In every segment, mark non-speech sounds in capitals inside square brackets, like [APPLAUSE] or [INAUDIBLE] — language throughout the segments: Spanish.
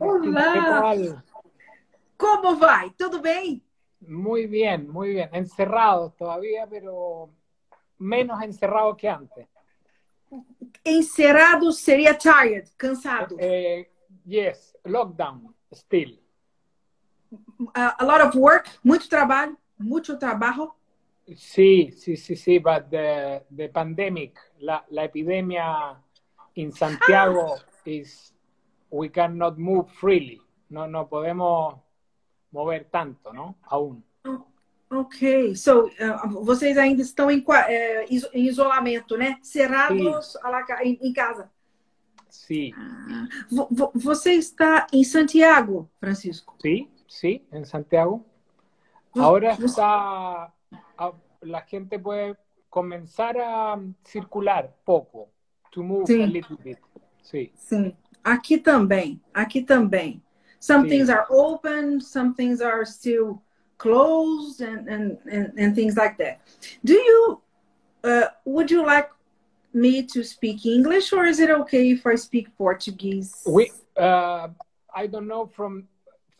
Olá! Como vai? Tudo bem? Muy bien, muy bien. Encerrados todavía, pero menos encerrados que antes. Encerrado seria tired, cansado. Eh, yes, lockdown, still. A, a lot of work, muito trabalho, muito trabalho. Sí, sí, sí, sí, but the, the pandemic, la, la epidemia in Santiago is, we cannot move freely. No, no podemos mover tanto, ¿no? Aún. Ok, so uh, vocês ainda estão em, eh, em isolamento, né? Cerrados la ca- em, em casa. Sí, Vo- vo- Você está em Santiago, Francisco? sí, sí, en Santiago. Vos- Ahora vos- está, a- la gente puede comenzar a circular poco, to move Sí. a little bit. Sí, Sim. Aqui também, aqui também. Some Sim. things are open, some things are still closed, and, and, and, and things like that. Do you, uh, would you like me to speak English, or is it okay if I speak Portuguese? we, uh, I don't know from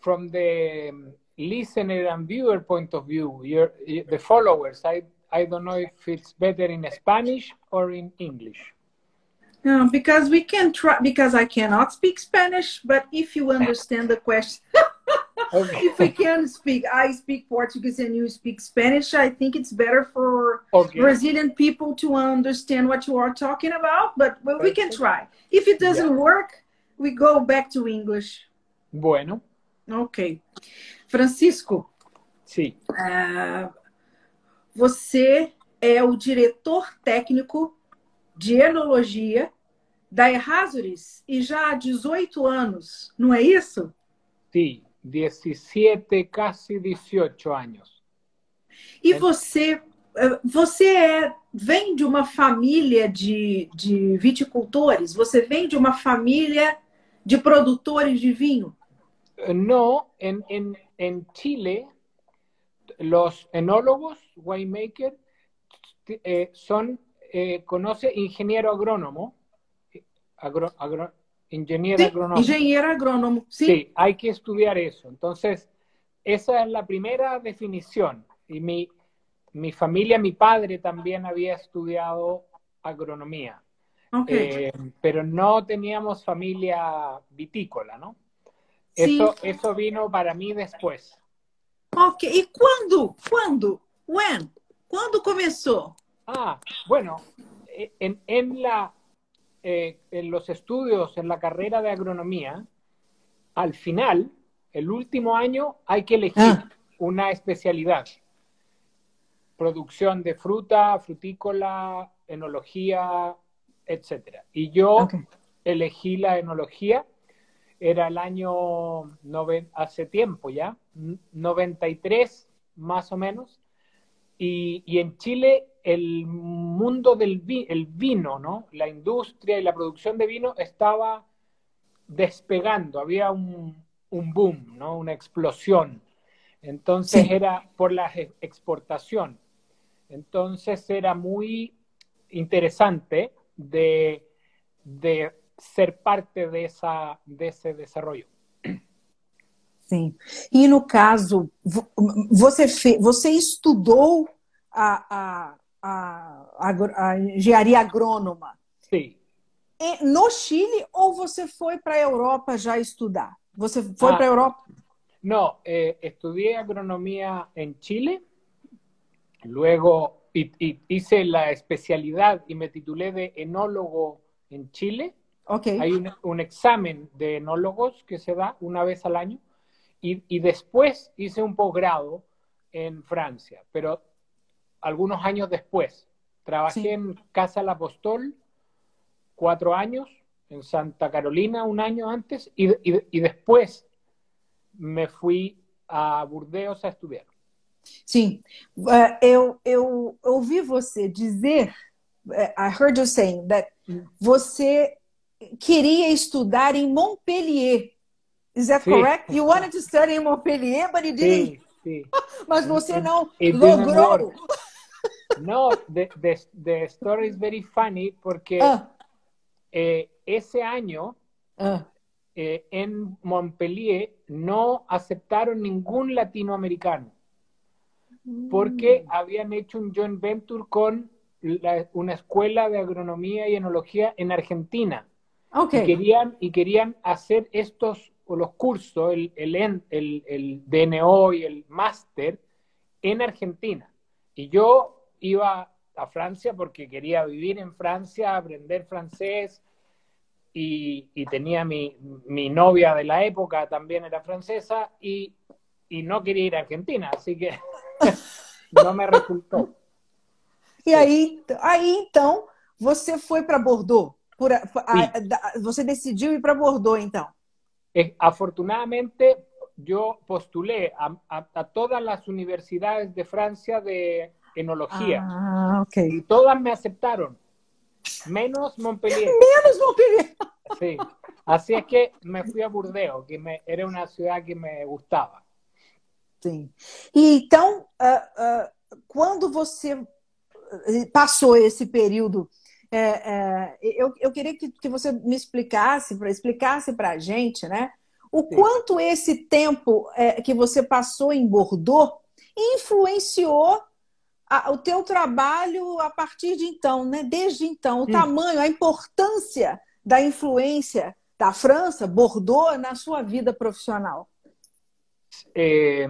from the listener and viewer point of view, your, the followers. I I don't know if it's better in Spanish or in English. No, because we can try, because I cannot speak Spanish, but if you understand the question, [LAUGHS] Okay. if we can speak, I speak Portuguese and you speak Spanish, I think it's better for Okay. Brazilian people to understand what you are talking about, but well, we can try. If it doesn't Yeah. work, we go back to English. Bueno, Ok. Francisco, sí. ah, você é o diretor técnico de enologia da Errázuriz e já há 18 anos, não é isso? Sí, 17, casi 18 años. E você, eh, você é, vem de uma família de, de viticultores? Você vem de uma família de produtores de vinho? Eh, No, en, en, en Chile, los enólogos, winemakers, eh, son, eh, conoce ingeniero agrónomo, eh, agro- agro- ingeniero Sim, agrónomo. engenheiro agrônomo. Sim. Sí, hay que estudiar eso. Entonces, esa es la primera definición. Y mi, mi familia, mi padre también había estudiado agronomía, Ok. eh, pero no teníamos familia vitícola, ¿no? Eso, eso vino para mí después. Ok. E quando? Quando? When? Quando começou? Ah, bueno, eh, en, en la, eh, en los estudios, en la carrera de agronomía, al final, el último año, hay que elegir Ah. una especialidad. Producción de fruta, frutícola, enología, etcétera. Y yo elegí la enología, era el año, noven- hace tiempo ya, n- 93 más o menos, y, y en Chile el mundo del vi- el vino, ¿no? La industria y la producción de vino estaba despegando, había un, un boom, ¿no? Una explosión. Entonces Sí. era por la exportación. Entonces era muy interesante de, de ser parte de, esa, de ese desarrollo. Sim. E no caso, vo- você, fe, você estudou a, a, a, agro- a engenharia agrônoma Sí, e- no Chile ou você foi para a Europa já estudar? Você foi Ah. para a Europa? No, eh, estudié agronomía en Chile, luego y- y hice la especialidad y me titulé de enólogo en Chile. Ok. Hay un, un examen de enólogos que se da una vez al año y, y después hice un posgrado en Francia, pero algunos años después. Trabajé Sí. en Casa La Apostol cuatro años, en Santa Carolina un año antes y, y- y después me fui a Burdeos a estudiar. Sim, Eh, eu, eu ouvi você dizer, eh, I heard you saying that você queria estudar em Montpellier. Is that Sim. correct? You wanted to study in Montpellier, but you didn't. Sí, sí. [LAUGHS] Mas você não It logrou. No, the, the, the story is very funny porque Ah, eh, ese año ah, eh, en Montpellier no aceptaron ningún latinoamericano porque mm. habían hecho un joint venture con una escuela de agronomía y enología en Argentina. Okay. Y, querían, y querían hacer estos, los cursos, el, el, el DNO y el máster en Argentina. Y yo iba a Francia porque quería vivir en Francia, aprender francés, y, tenía mi, mi, novia de la época, también era francesa, y, y no quería ir a Argentina, así que [LAUGHS] no me resultou. E aí, aí então, você foi para Bordeaux? Por, a, você decidiu ir para Bordeaux, então? Afortunadamente, yo postulé a, a, a, todas las universidades de Francia de enología. Ah, okay. Y todas me aceptaron. Menos Montpellier. Menos Montpellier. Sí. Así es que me fui a Burdeos, que me, era una ciudad que me gustava. Sim. E então, uh, uh, quando você eh, passou esse período, é, é, eu, eu queria que, que você me explicasse, para explicasse para a gente, né? O Sim. quanto esse tempo que você passou em Bordeaux influenciou a, o teu trabalho a partir de então, né? Desde então, o hum. tamanho, a importância da influência da França, Bordeaux, na sua vida profissional. Eh,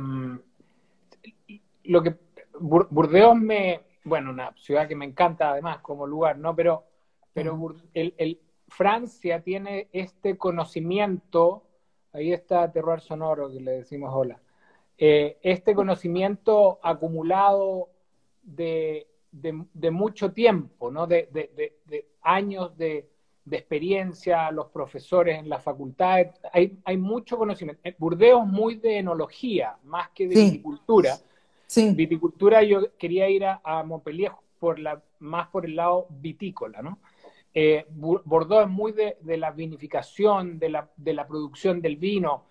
lo que Burdeos me, bueno, una ciudad que me encanta además como lugar, ¿no? Pero, pero el, el, Francia tiene este conocimiento, ahí está Terror Sonoro que le decimos hola, eh, este conocimiento acumulado de, de, mucho tiempo, ¿no? De, de años de, experiencia, los profesores en la facultad, hay, hay mucho conocimiento. Burdeos muy de enología, más que de viticultura. Sí. Viticultura yo quería ir a, Montpellier por la, más por el lado vitícola, ¿no? Eh, Bordeaux es muy de, de, la vinificación, de la, de la producción del vino,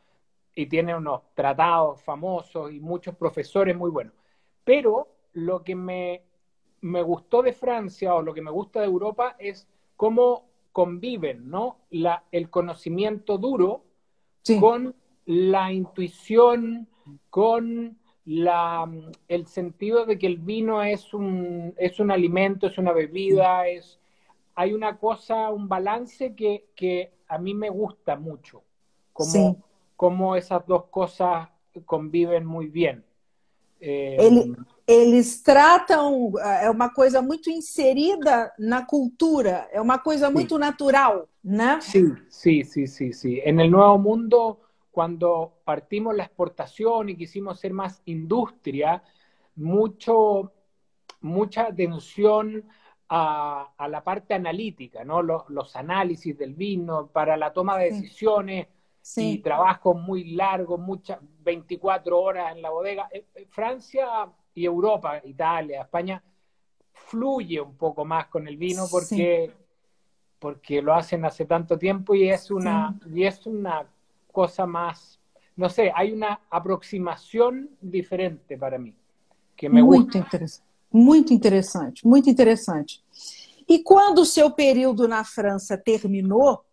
y tiene unos tratados famosos y muchos profesores muy buenos. Pero lo que me, me gustó de Francia o lo que me gusta de Europa es cómo conviven, ¿no? La, el conocimiento duro con la intuición, con la, el sentido de que el vino es un, es un alimento, es una bebida, es, hay una cosa, un balance que, que a mí me gusta mucho, como, como esas dos cosas conviven muy bien. Eh, eles tratam, é uma coisa muito inserida na cultura, é uma coisa muito natural, né? Sí, sí, sí, sí, sí. En el Nuevo Mundo, cuando partimos la exportación y quisimos ser más industria, mucho, mucha atención a, a la parte analítica, ¿no? Los, los, análisis del vino para la toma de decisiones sí. y trabajos muy largos, muchas 24 horas en la bodega. Eh, eh, Francia y Europa, Italia, España, fluye un poco más con el vino porque, sí. porque lo hacen hace tanto tiempo y es una, sí. y es una cosa más, no sé, hay una aproximación diferente para mí, que me muito gusta. Interessante, muito interessante, muito interessante. E quando o seu período na França terminou,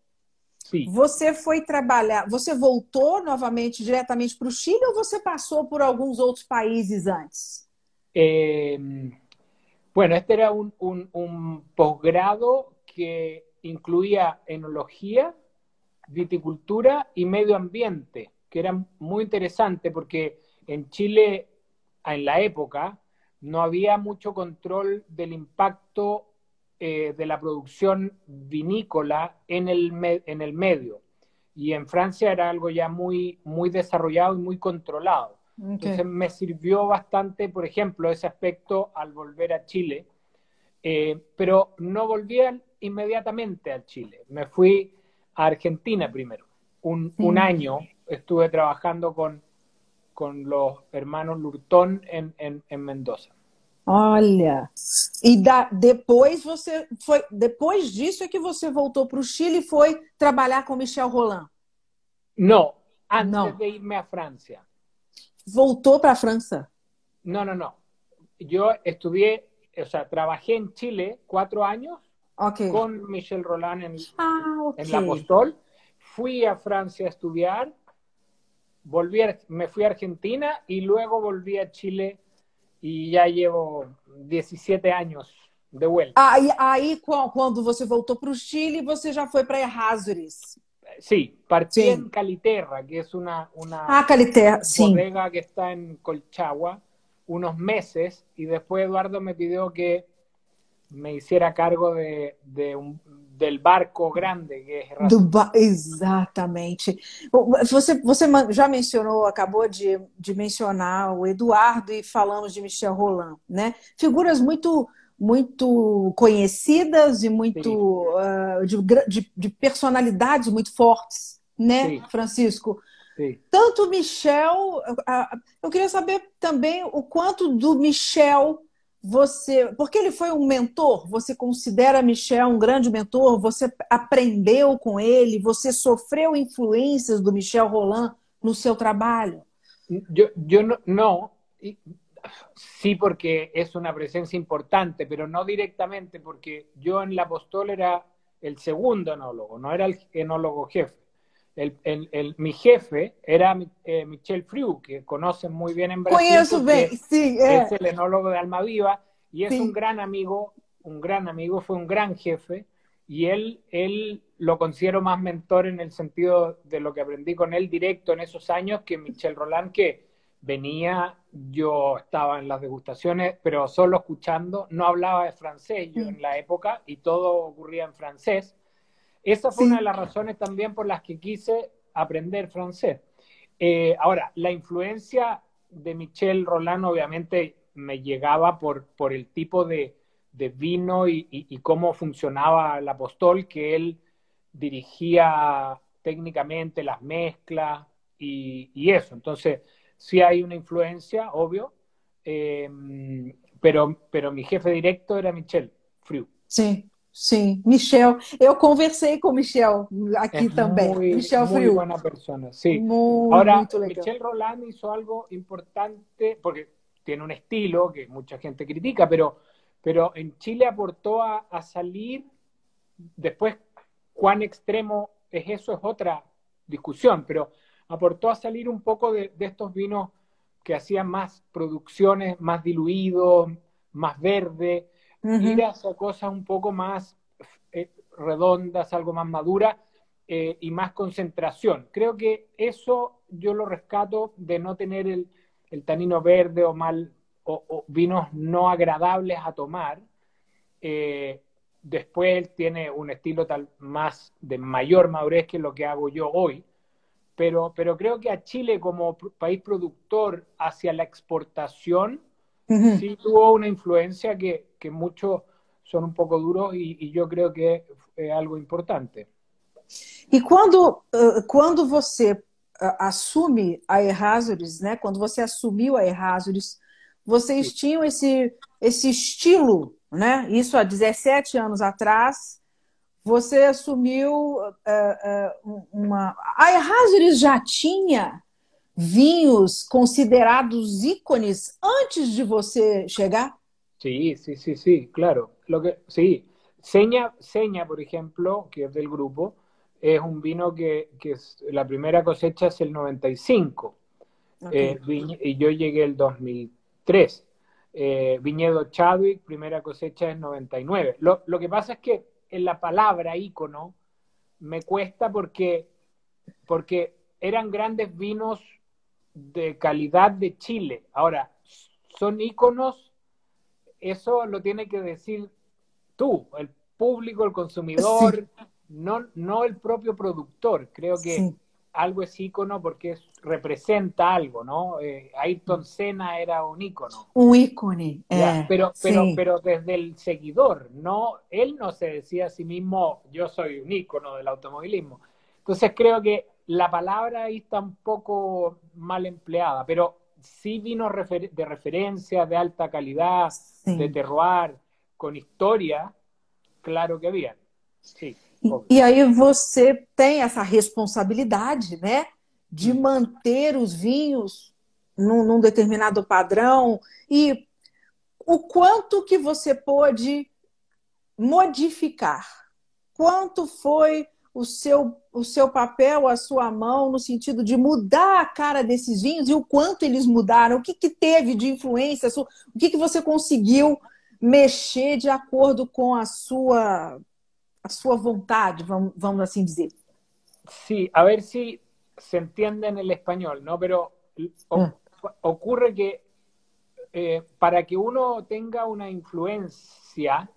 Sim. Você foi trabalhar, você voltou novamente diretamente para o Chile ou você passou por alguns outros países antes? Eh, bueno, este era un, posgrado que incluía enología, viticultura y medio ambiente, que era muy interesante porque en Chile, en la época, no había mucho control del impacto eh, de la producción vinícola en el, en el medio. Y en Francia era algo ya muy, muy desarrollado y muy controlado. Okay. Entonces me sirvió bastante, por ejemplo, ese aspecto al volver a Chile, eh, pero no volví inmediatamente a Chile. Me fui a Argentina primero. Un, sí. un año estuve trabajando con, con los hermanos Lurtón en, en, en Mendoza. Olha, e da, depois você foi, depois disso é que você voltou para o Chile e foi trabalhar com Michel Roland? Não, antes não. de irme a França. Voltou para a França? No, no, no. Yo estudié, o sea, trabajé en Chile cuatro años okay. con Michel Roland en, ah, okay. en La Apostol. fui a Francia a estudiar, volví me fui a Argentina y luego volví a Chile y ya llevo 17 años de vuelta. Aí, aí quando você voltou para o Chile, você já foi para Errázuriz. Sí, partí sí. en Caliterra, que es una, una ah, Caliterra, bodega sí. que está en Colchagua, unos meses, y después Eduardo me pidió que me hiciera cargo de, de un, del barco grande que é Do ba Exatamente. Você, você já mencionou, acabou de, de mencionar o Eduardo e falamos de Michel Roland, né? Figuras muito muito conhecidas e muito uh, de, de, de, personalidades muito fortes, né, Sim. Francisco? Sim. Tanto Michel, uh, eu queria saber também o quanto do Michel você, porque ele foi um mentor, você considera Michel um grande mentor, você aprendeu com ele, você sofreu influências do Michel Roland no seu trabalho? Eu, eu não, não, sí porque es una presencia importante, pero no directamente porque yo en la Apostol era el segundo enólogo, no era el enólogo jefe. El, el, el, mi jefe era eh, Michel Friu, que conocen muy bien en Brasil. sí, eh. Es el enólogo de Alma Viva y es sí. un gran amigo, un gran amigo, fue un gran jefe y él, él lo considero más mentor en el sentido de lo que aprendí con él directo en esos años que Michel Roland, que venía, yo estaba en las degustaciones, pero solo escuchando, no hablaba de francés yo en la época y todo ocurría en francés. Esa fue sí. una de las razones también por las que quise aprender francés. Eh, ahora, la influencia de Michel Roland obviamente me llegaba por, por el tipo de, de vino y, y, y, cómo funcionaba el apostol, que él dirigía técnicamente las mezclas y, y eso. Entonces, sí hay una influencia, obvio, eh, pero, pero mi jefe directo era Michel Friu. Sim, sim. Michel, eu conversei com Michel aqui es também. Muy, Michel muy Friu. buena persona, sí. Muy, Ahora, muito legal. Michel Roland hizo algo importante, porque tiene un estilo que mucha gente critica, pero, pero en Chile aportó a, a salir, después cuán extremo es eso es otra discusión, pero aportó a salir un poco de, de estos vinos que hacían más producciones, más diluidos, más verde, uh -huh. ir hacia cosas un poco más eh, redondas, algo más maduras eh, y más concentración. Creo que eso yo lo rescato de no tener el, el tanino verde o mal o, o, vinos no agradables a tomar. Eh, después tiene un estilo tal más de mayor madurez que lo que hago yo hoy pero, pero creo que a Chile como país productor hacia la exportación uh -huh. sí tuvo una influencia que, que muchos son un poco duros y, y yo creo que es algo importante. E quando, uh, quando você uh, assume a Errázuriz, né? Quando você assumiu a Errázuriz, vocês Sim. tinham esse, esse estilo, né? Isso há 17 anos atrás, você assumiu uh, uh, uma. A Errázuriz já tinha vinhos considerados ícones antes de você chegar? Sí, sí, sí, sí, claro. Lo que, sí. Seña, Seña, por ejemplo, que es del grupo, es un vino que, que es, la primera cosecha es el 95. Okay. Eh, y yo llegué el 2003. Eh, Viñedo Chadwick, primera cosecha es 99. Lo, lo que pasa es que en la palabra ícono me cuesta porque, porque eran grandes vinos de calidad de Chile. Ahora, son íconos, eso lo tiene que decir tú, el público, el consumidor, sí. no, no el propio productor. Creo que sí. Algo es ícono porque es, representa algo, ¿no? Eh, Ayrton Senna era un ícono. Un ícono. Eh, pero, pero, sí. pero desde el seguidor, no, él no se decía a sí mismo, yo soy un ícono del automovilismo. Entonces creo que la palabra ahí está un poco mal empleada, pero sí vino refer de referencia, de alta calidad, sí. de terroir, con historia, claro que había. Sí, e, e aí você tem essa responsabilidade, né? De manter os vinhos num, num, determinado padrão. E o quanto que você pôde modificar, quanto foi o seu, o seu papel, a sua mão, no sentido de mudar a cara desses vinhos e o quanto eles mudaram, o que, que teve de influência, o que, que você conseguiu mexer de acordo com a sua, a sua vontade, vamos, vamos assim dizer. Sí, a ver si se entiende en el español, ¿no? Pero ah. ocurre que eh, para que uno tenga una influencia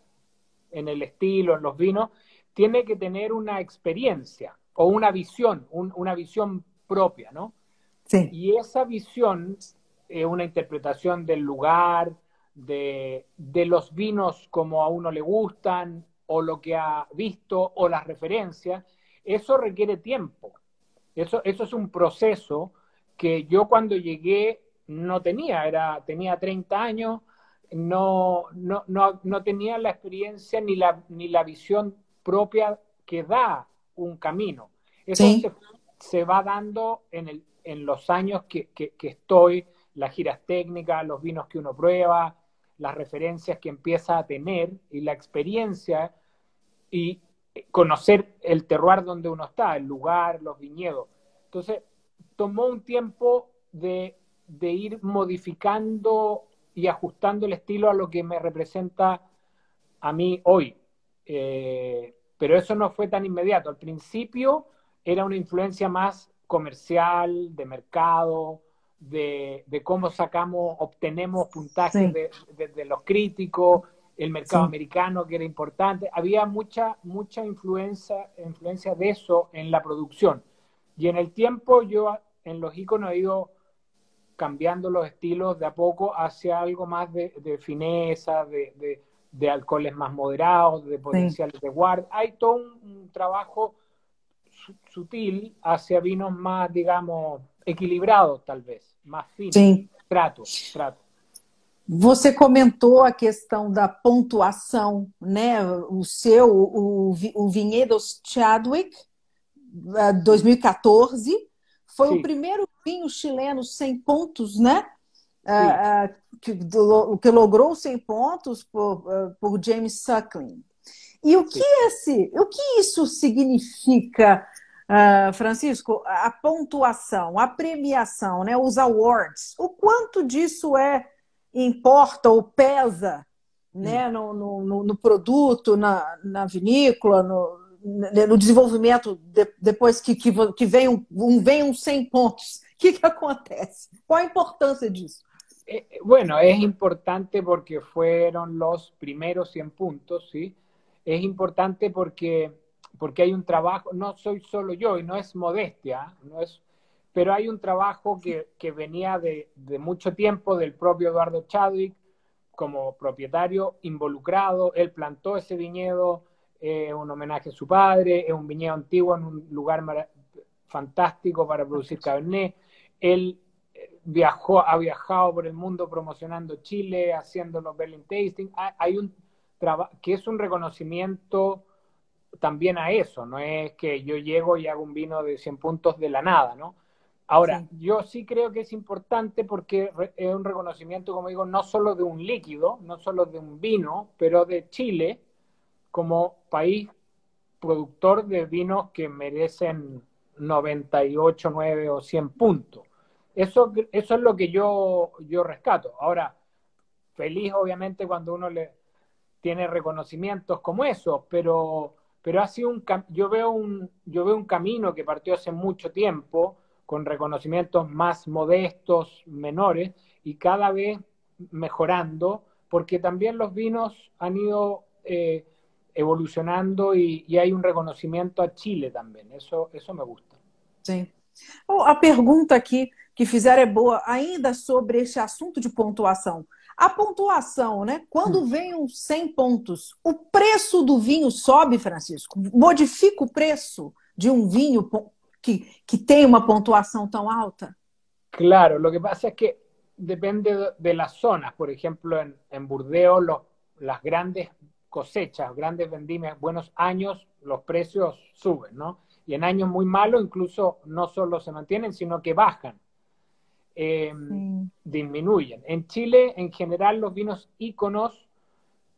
en el estilo, en los vinos, tiene que tener una experiencia o una visión, una visión propia, ¿no? Sí. Y esa visión es una interpretación del lugar, de, de, los vinos como a uno le gustan, o lo que ha visto, o las referencias, eso requiere tiempo. Eso, eso es un proceso que yo cuando llegué no tenía, era, tenía 30 años, no, no, no, no tenía la experiencia ni la, ni la visión propia que da un camino. Eso se, va dando en, el, en los años que, que, estoy, las giras técnicas, los vinos que uno prueba, las referencias que empieza a tener y la experiencia y conocer el terroir donde uno está, el lugar, los viñedos. Entonces, tomó un tiempo de, de ir modificando y ajustando el estilo a lo que me representa a mí hoy. Eh, pero eso no fue tan inmediato. Al principio era una influencia más comercial, de mercado, de, cómo sacamos, obtenemos puntajes de, los críticos, el mercado americano que era importante. Había mucha, mucha influencia, influencia de eso en la producción. Y en el tiempo yo en los iconos he ido cambiando los estilos de a poco hacia algo más de, fineza, de, de, alcoholes más moderados, de potenciales de guarda. Hay todo un, trabajo sutil hacia vinos más, digamos, equilibrados, tal vez, más finos. Sim. Trato, trato. Você comentou a questão da pontuação, né? O seu, o, o Vinhedos Chadwick, 2014, foi Sim. o primeiro vinho chileno 100 pontos, né? Uh, que, que, logrou 100 pontos por, por James Suckling. E o que esse, o que isso significa, Francisco? A pontuação, a premiação, né? Os awards. O quanto disso é importa ou pesa, né? Hum. No, no, no produto, na, na vinícola, no, no desenvolvimento de, depois que, que, que vem, um, um, vem um 100 pontos? O que, que acontece? Qual a importância disso? Eh, bueno, es importante porque fueron los primeros 100 puntos, ¿sí? Es importante porque, porque hay un trabajo, no soy solo yo y no es modestia, no es, pero hay un trabajo que, que venía de, de, mucho tiempo del propio Eduardo Chadwick como propietario involucrado, él plantó ese viñedo, es un homenaje a su padre, es un viñedo antiguo en un lugar fantástico para producir Cabernet. Él eh, viajó, ha viajado por el mundo promocionando Chile, haciendo los Berlin Tasting. Hay un que es un reconocimiento también a eso, no es que yo llego y hago un vino de 100 puntos de la nada, ¿no? Ahora, yo sí creo que es importante porque es un reconocimiento, como digo, no solo de un líquido, no solo de un vino, pero de Chile, como país productor de vinos que merecen 98, 9 o 100 puntos. Eso, eso es lo que yo, yo rescato. Ahora, feliz obviamente cuando uno le tiene reconocimientos como esos, pero, pero ha sido un, yo, veo un, yo veo un camino que partió hace mucho tiempo con reconocimientos más modestos, menores, y cada vez mejorando, porque también los vinos han ido eh, evolucionando e, e hay um reconhecimento a Chile também. Isso, isso me gusta. Sim. A pergunta aqui que fizeram é boa, ainda sobre esse assunto de pontuação. A pontuação, né? Quando hum. vem uns 100 pontos, o preço do vinho sobe, Francisco? Modifica o preço de um vinho que, que tem uma pontuação tão alta? Claro, lo que pasa es que depende de las zonas. Por ejemplo, en, en Burdeos, los, las grandes cosechas, grandes vendimias, buenos años, los precios suben, ¿no? Y en años muy malos incluso no solo se mantienen, sino que bajan, em, disminuyen. En Chile, en general, los vinos íconos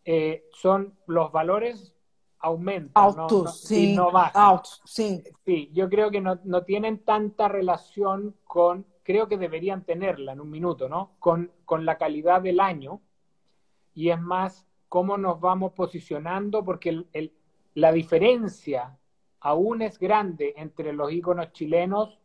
eh, son los valores aumenta. Altos, sí. no Altos, sí. Sí, yo creo que no, no, tienen tanta relación con, creo que deberían tenerla en un minuto, ¿no? Con, con la calidad del año. Y es más cómo nos vamos posicionando, porque el, el, la diferencia aún es grande entre los iconos chilenos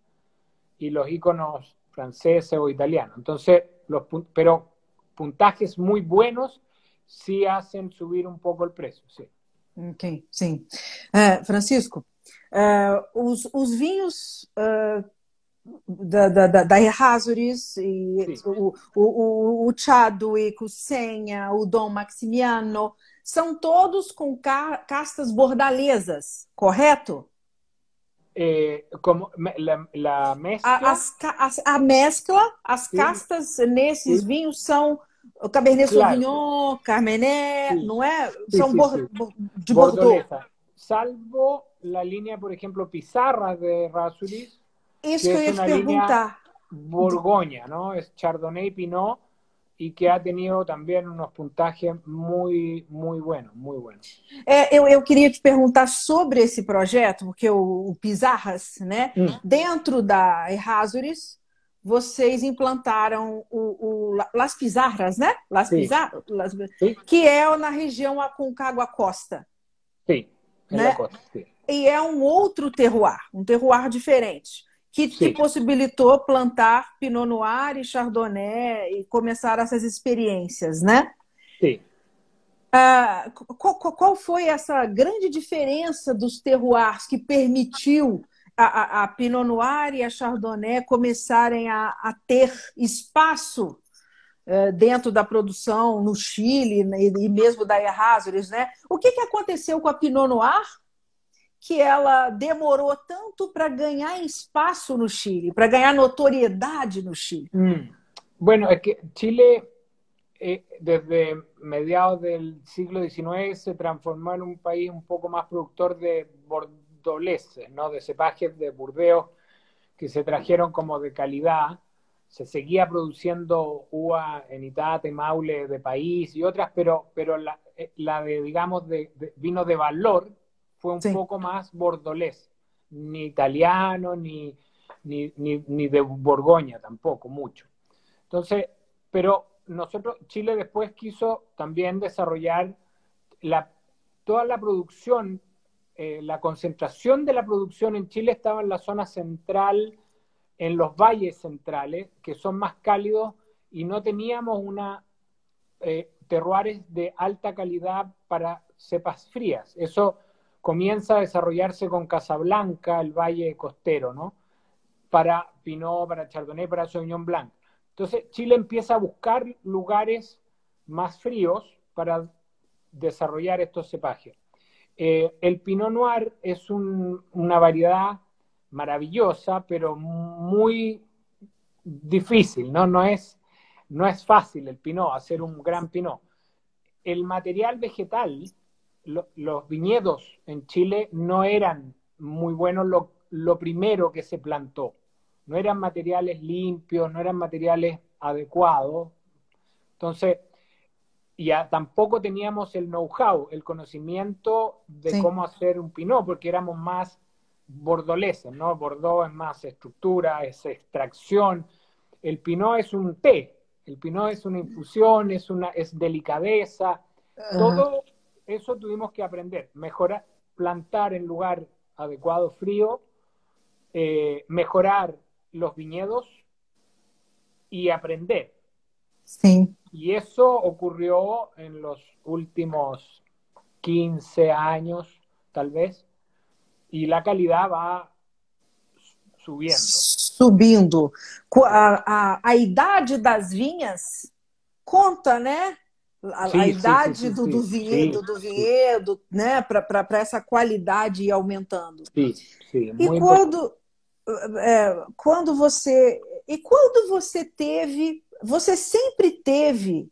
y los iconos franceses o italianos. Entonces, los, pero puntajes muy buenos sí hacen subir un poco el precio, sí. Ok, sim. Uh, Francisco, uh, os, os, vinhos uh, da, da, da Errázuriz, e o, o, o Chadwick, o Senha, o Dom Maximiano, são todos com ca castas bordalesas, correto? Eh, como la, la mescla. A, as, a, a mescla, as Sim. castas nesses Sim. vinhos são o Cabernet claro. Sauvignon, Carmenet, Sim. não é? São bor, de Bordeaux. Salvo la línea, por ejemplo, Pizarra de Rasulis. Isso que, que eu ia te perguntar. Borgoña, ¿no? Es Chardonnay Pinot y que ha tenido también unos puntajes muy, muy buenos, muy buenos. É, eu, eu queria te perguntar sobre esse projeto, porque o, o Pizarras, né? Hum. Dentro da Errázuriz, vocês implantaram o, o, Las Pizarras, né? Las Pizarras, Las, que é na região Aconcagua Costa. Sim, né? Costa, sim. E é um outro terroir, um terroir diferente que te Sim. possibilitou plantar Pinot Noir e Chardonnay e começar essas experiências, né? Sim. Ah, qual, qual, foi essa grande diferença dos terroirs que permitiu a, a, a Pinot Noir e a Chardonnay começarem a, a ter espaço uh, dentro da produção no Chile né, e, e mesmo da Errázuriz, né? O que, que aconteceu com a Pinot Noir que ela demorou tanto para ganhar espaço no Chile, para ganhar notoriedade no Chile? Mm. Bueno, es que Chile eh, desde mediados del siglo XIX se transformó en un país un poco más productor de bordoleses, ¿no? de cepajes de Burdeos que se trajeron como de calidad. Se seguía produciendo uva en Itate, Maule de país y otras, pero, pero la, eh, la de, digamos, de, de vino de valor fue un sí. poco más bordolés, ni italiano, ni, ni, ni, ni, de Borgoña tampoco, mucho. Entonces, pero nosotros, Chile después quiso también desarrollar la, toda la producción, eh, la concentración de la producción en Chile estaba en la zona central, en los valles centrales, que son más cálidos, y no teníamos una eh, de alta calidad para cepas frías. Eso comienza a desarrollarse con Casablanca, el Valle Costero, ¿no? Para Pinot, para Chardonnay, para Sauvignon Blanc. Entonces, Chile empieza a buscar lugares más fríos para desarrollar estos cepajes. Eh, el Pinot Noir es un, una variedad maravillosa, pero muy difícil, ¿no? No es, no es fácil el Pinot, hacer un gran Pinot. El material vegetal lo, los viñedos en Chile no eran muy buenos lo, lo, primero que se plantó. No eran materiales limpios, no eran materiales adecuados. Entonces, ya tampoco teníamos el know-how, el conocimiento de sí. cómo hacer un pinot, porque éramos más bordoleses, ¿no? Bordeaux es más estructura, es extracción. El pinot es un té, el pinot es una infusión, es, una, es delicadeza. Uh -huh. Todo eso tuvimos que aprender, mejorar, plantar en lugar adecuado frío, eh, mejorar los viñedos y aprender. Sí. Y eso ocurrió en los últimos 15 años, tal vez, y la calidad va subiendo. Subindo. A, a, a idade das vinhas conta, né? A, sim, a idade sim, sim, do, do, vinhedo, do vinhedo, né, para essa qualidade ir aumentando. Sim, sim. E quando, é, quando você e quando você teve, você sempre teve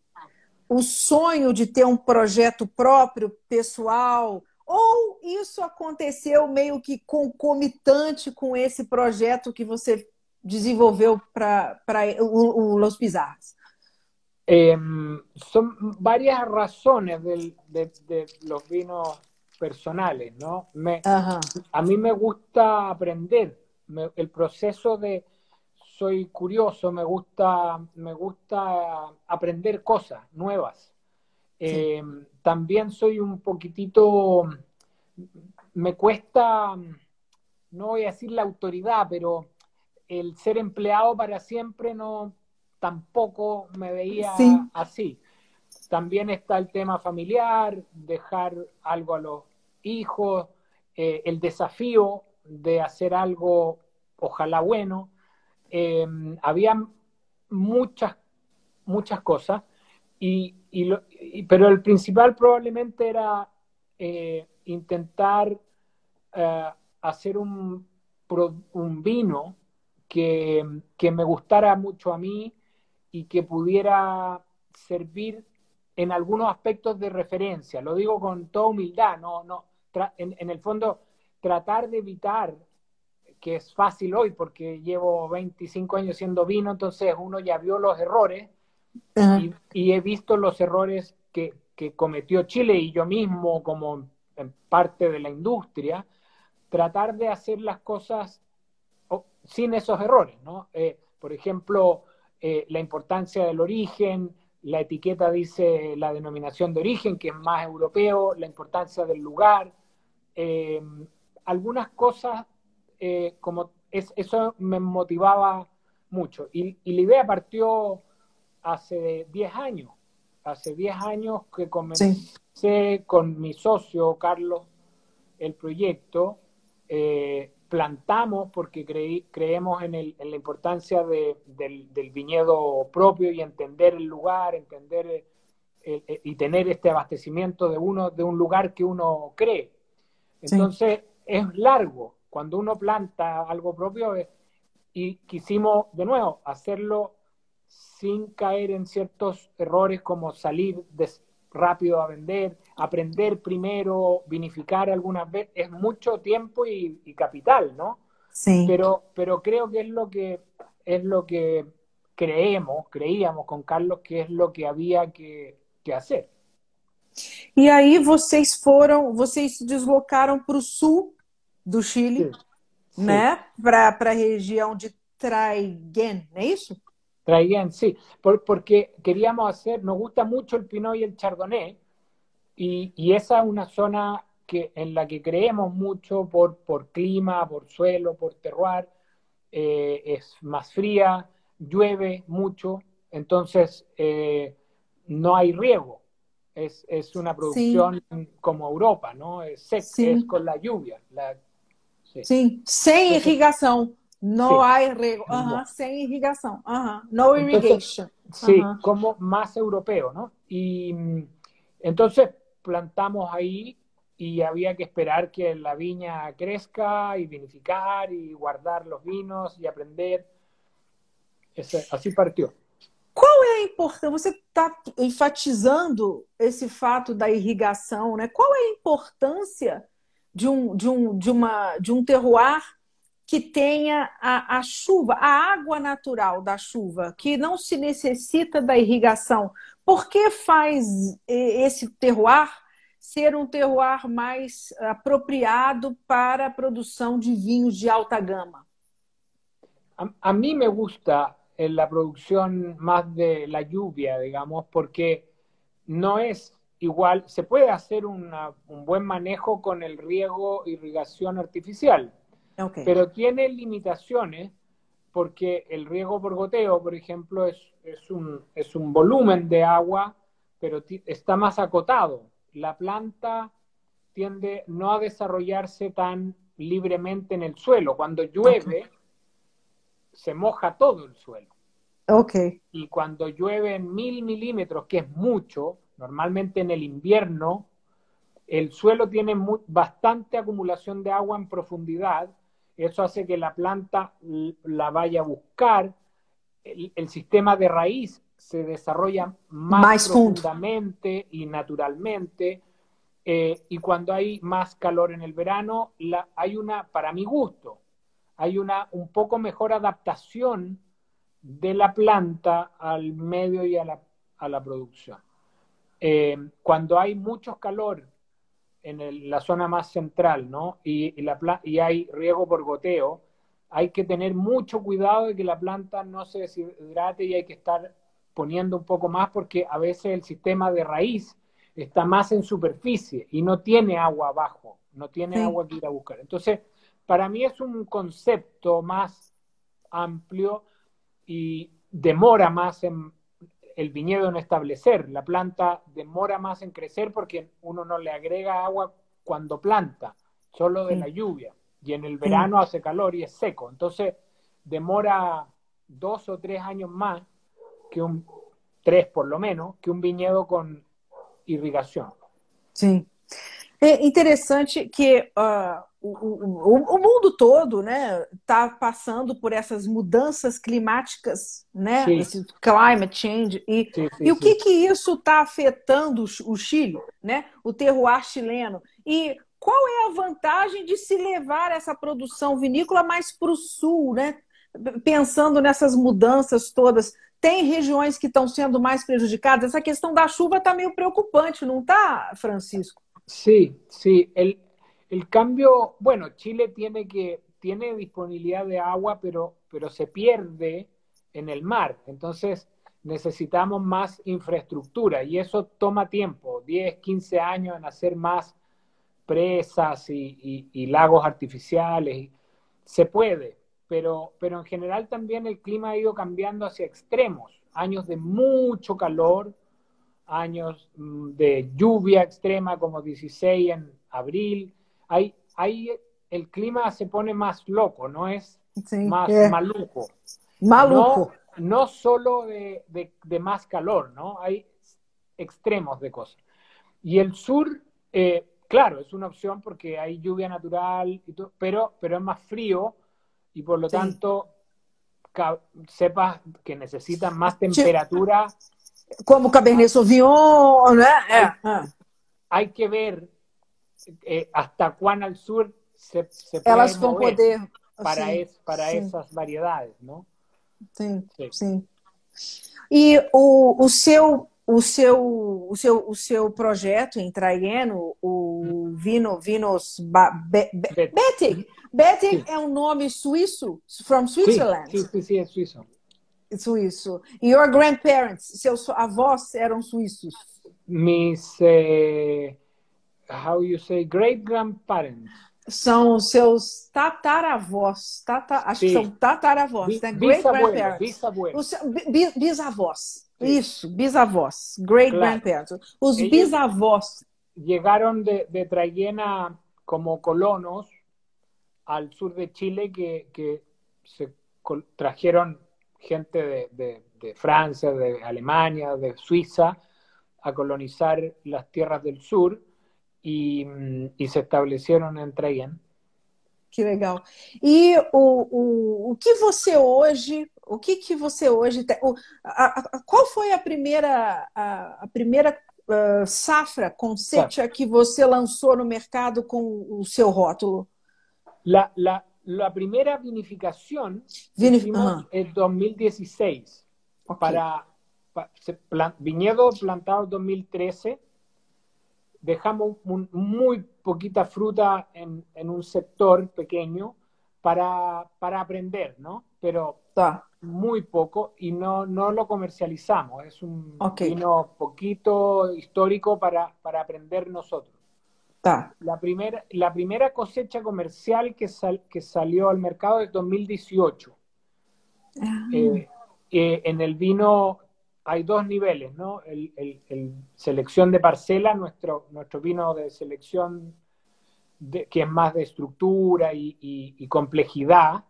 o sonho de ter um projeto próprio, pessoal, ou isso aconteceu meio que concomitante com esse projeto que você desenvolveu para o, o Los Pizarros? Eh, son varias razones del, de, de, los vinos personales, ¿no? Me, A mí me gusta aprender, el proceso de soy curioso, me gusta, me gusta aprender cosas nuevas. Eh, también soy un poquitito, me cuesta, no voy a decir la autoridad, pero el ser empleado para siempre no, tampoco me veía así. También está el tema familiar, dejar algo a los hijos, eh, el desafío de hacer algo, ojalá bueno. Eh, había muchas, muchas cosas, y, pero el principal probablemente era eh, intentar hacer un, un vino que, que, me gustara mucho a mí y que pudiera servir en algunos aspectos de referencia. Lo digo con toda humildad, no, no, en, el fondo tratar de evitar, que es fácil hoy porque llevo 25 años siendo vino, entonces uno ya vio los errores y, he visto los errores que, que, cometió Chile y yo mismo como en parte de la industria, tratar de hacer las cosas sin esos errores, ¿no? Eh, por ejemplo, eh, la importancia del origen, la etiqueta dice la denominación de origen, que es más europeo, la importancia del lugar, eh, algunas cosas, eh, como eso me motivaba mucho. Y, la idea partió hace 10 años, hace 10 años que comencé con mi socio Carlos el proyecto plantamos porque creemos en, la importancia del, viñedo propio y entender el lugar, entender eh, eh, y tener este abastecimiento de uno de un lugar que uno cree. Entonces es largo cuando uno planta algo propio eh, y quisimos de nuevo hacerlo sin caer en ciertos errores como salir de, rápido a vender, aprender primero, vinificar algunas veces, es mucho tiempo y, capital, ¿no? Sí. Pero, pero creo que es lo que es lo que creemos, creíamos con Carlos que es lo que había que, que hacer. E aí vocês foram, vocês se deslocaram para o sul do Chile, Sim. né? Para a região de Traiguén, não é isso? Traiguén, sí, porque queríamos hacer, nos gusta mucho el Pinot y el Chardonnay, y, esa es una zona que, en la que creemos mucho por, por clima, por suelo, por terroir, eh, es más fría, llueve mucho, entonces eh, no hay riego. Es, es una producción como Europa, ¿no? Es seca, es con la lluvia. La, sí. sí, sin irrigación. No hay riego, sin irrigación, no irrigation. sí, como más europeo, ¿no? Y entonces plantamos ahí y había que esperar que la viña crezca y vinificar y guardar los vinos y aprender. así partió. Qual é a importância? Você está enfatizando esse fato da irrigação, né? Qual é a importância de um, de um, de uma, de um terroir que tenha a, a, chuva, a água natural da chuva, que não se necessita da irrigação. Por que faz esse terroir ser um terroir mais apropriado para a produção de vinhos de alta gama? A, a mim me gusta a produção mais de la lluvia, digamos, porque não é igual, se pode fazer um bom manejo com o riego irrigação artificial. Pero tiene limitaciones porque el riego por goteo, por ejemplo, es, es, un, es un volumen de agua, pero está más acotado. La planta tiende no a desarrollarse tan libremente en el suelo. Cuando llueve, se moja todo el suelo. Okay. Y cuando llueve en mil milímetros, que es mucho, normalmente en el invierno, el suelo tiene bastante acumulación de agua en profundidad eso hace que la planta la vaya a buscar, el, sistema de raíz se desarrolla más, profundamente y naturalmente. Eh, y cuando hay más calor en el verano, hay una, para mi gusto, hay una un poco mejor adaptación de la planta al medio y a la, producción. Eh, cuando hay mucho calor en la zona más central, ¿no? Y, y, la, y hay riego por goteo, hay que tener mucho cuidado de que la planta no se deshidrate y hay que estar poniendo un poco más porque a veces el sistema de raíz está más en superficie y no tiene agua abajo, no tiene agua que ir a buscar. Entonces, para mí es un concepto más amplio y demora más en el viñedo en establecer. La planta demora más en crecer porque uno no le agrega agua cuando planta, solo de la lluvia. Y en el verano hace calor y es seco. Entonces, demora dos o tres años más que un, tres por lo menos, que um vinhedo com irrigação. Sim. É interessante que uh, o, o, o, mundo todo né, está passando por essas mudanças climáticas, né, sim. esse climate change, e, sim, sim, e o que, que isso está afetando o Chile, né, o terroir chileno, e qual é a vantagem de se levar essa produção vinícola mais para o sul, né, pensando nessas mudanças todas? tem regiões que estão sendo mais prejudicadas. Essa questão da chuva está meio preocupante, ¿no está, Francisco? Sí, sí. El, el cambio, bueno, Chile tiene que tiene disponibilidad de agua, pero, pero se pierde en el mar. Entonces necesitamos más infraestructura y eso toma tiempo, 10, 15 años en hacer más presas y, y, lagos artificiales. Se puede, pero, pero en general también el clima ha ido cambiando hacia extremos, años de mucho calor, años mm, de lluvia extrema como 16 en abril, ahí, ahí el clima se pone más loco, no es más maluco. Maluco. No, solo de, más calor, ¿no? Hay extremos de cosas. Y el sur, eh, claro, es una opción porque hay lluvia natural, pero, pero es más frío y por lo tanto sepas que necesitan más temperatura. Como Cabernet Sauvignon, ¿no? Hay, hay que ver eh, hasta cuán al sur se, se puede Elas mover poder, para, sim, es, para sim. essas variedades, não? Sim, sim. sim. E o, o seu o seu, o seu, o seu projeto em Traiano, o Vino, Vinos ba, be, be, Betig. Betig é um nome suíço, from Switzerland. Sim, sim, sim, é suíço. Suíço. E your grandparents, seus avós eram suíços? Mis, uh, how you say, great grandparents. São seus tataravós, tata, acho Sim. que são tataravós, né? Great grandparents. Bisavós. Bisavós. Isso, bisavós, great claro. grandparents. Os Ellos bisavós. Llegaron de, de Traiguena como colonos al sur de Chile que, que se trajeron gente de, de, de, Francia, de Alemania, de Suiza a colonizar las tierras del sur y, y se establecieron en Traiguena. Que legal. E o, o, o que você hoje O que, que você hoje tem? O, a, a, qual foi a primeira, a, a primeira uh, safra secha que você lançou no mercado com o seu rótulo? La, la, la primera vinificación Vinif hicimos en 2016 okay. para, para plan, viñedo plantado en 2013 dejamos un, muy poquita fruta en, en, un sector pequeño para, para aprender, ¿no? Pero muy poco y no, no lo comercializamos. Es un okay. vino poquito histórico para, para aprender nosotros. Ta. La, primera, la primera cosecha comercial que, sal, que salió al mercado es 2018. Ah. Eh, eh, en el vino hay dos niveles, ¿no? El, el, el, selección de parcela, nuestro, nuestro vino de selección de, que es más de estructura y, y, y complejidad,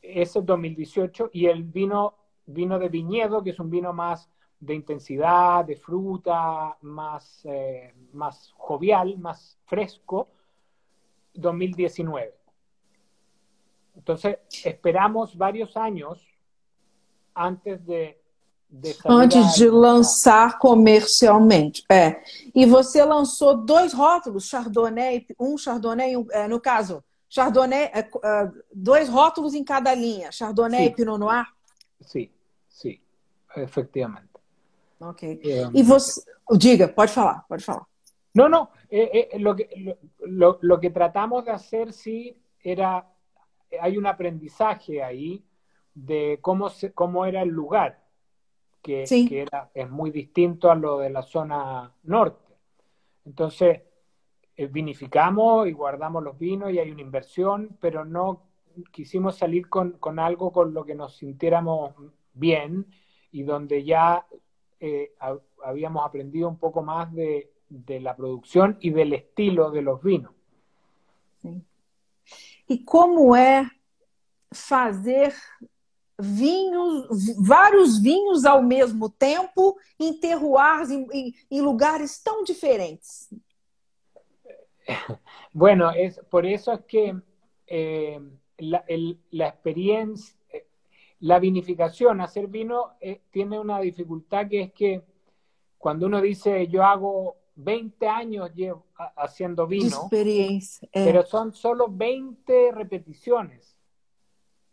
ese 2018, y el vino, vino de viñedo, que es un vino más de intensidad, de fruta, más, eh, más jovial, más fresco, 2019. Entonces, esperamos varios años antes de, antes de lançar comercialmente. É. E você lançou dois rótulos, Chardonnay, um Chardonnay, um, é, no caso, Chardonnay, é, é, dois rótulos em cada linha, Chardonnay sim. e Pinot Noir? Sim, sim, efetivamente. Ok. É, e você, diga, pode falar, pode falar. No, no, eh, eh, lo, que, lo, lo, que tratamos de hacer sí era, hay un aprendizaje ahí de cómo, se, cómo era el lugar, que, Sí. que era, es muy distinto a lo de la zona norte. Entonces, eh, vinificamos y guardamos los vinos y hay una inversión, pero no quisimos salir con, con algo con lo que nos sintiéramos bien y donde ya eh, ha- habíamos aprendido un poco más de, de la producción y del estilo de los vinos. Sim. E como é fazer vinhos, vários vinhos ao mesmo tempo, em terroirs, em, em- em lugares tão diferentes? [LAUGHS] Bueno, es por eso es que eh, la, el- la experiencia, la vinificación, hacer vino, eh, tiene una dificultad que es que cuando uno dice yo hago 20 años llevo haciendo vino. É, pero son solo 20 repeticiones.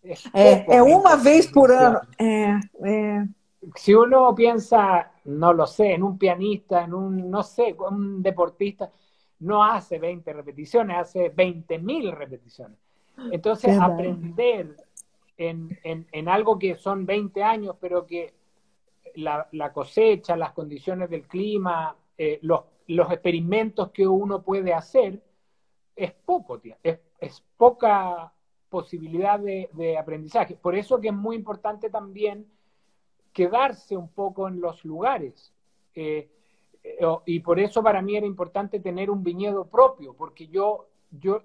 Es poco, uma 20 vez por ano. si uno piensa, no lo sé, en un pianista, en un, no sé, un deportista, no hace 20 repeticiones, hace 20 mil repeticiones. Entonces, aprender en, en, algo que son 20 años, pero que la, cosecha, las condiciones del clima, eh, los, los experimentos que uno puede hacer, es poco, tía, es, poca posibilidad de, aprendizaje. Por eso que es muy importante también quedarse un poco en los lugares. Eh, eh, y por eso para mí era importante tener un viñedo propio, porque yo, yo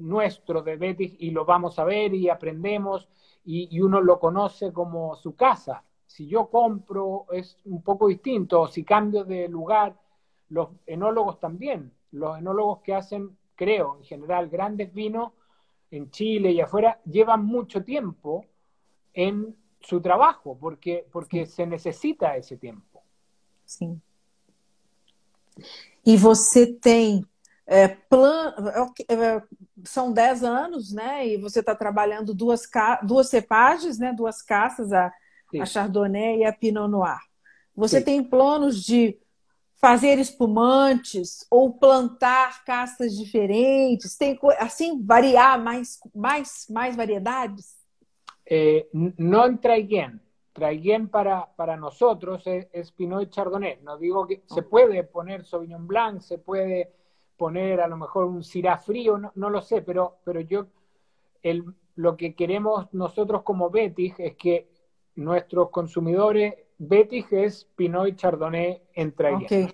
nuestro de Betis y lo vamos a ver y aprendemos y, y uno lo conoce como su casa. Si yo compro es un poco distinto, o si cambio de lugar, los enólogos también, los enólogos que hacen, creo, en general, grandes vinos en Chile y afuera, llevan mucho tiempo en su trabajo, porque, porque se necesita ese tiempo. sim. E você tem é, plan... é, são 10 anos, né? E você está trabalhando duas, ca... duas cepagens, né? Duas caças, a, a Chardonnay e a Pinot Noir. Você Sim. tem planos de fazer espumantes ou plantar castas diferentes? Tem co- assim variar mais mais mais variedades? Eh, n- no en Traiguén. Traiguén para, para nosotros es, es Pinot y Chardonnay. No digo que se puede poner Sauvignon Blanc, se puede poner a lo mejor un Syrah frío, no, no lo sé, pero, pero yo el, lo que queremos nosotros como Betis es que nuestros consumidores, Betis es Pinot y Chardonnay en Traiguén.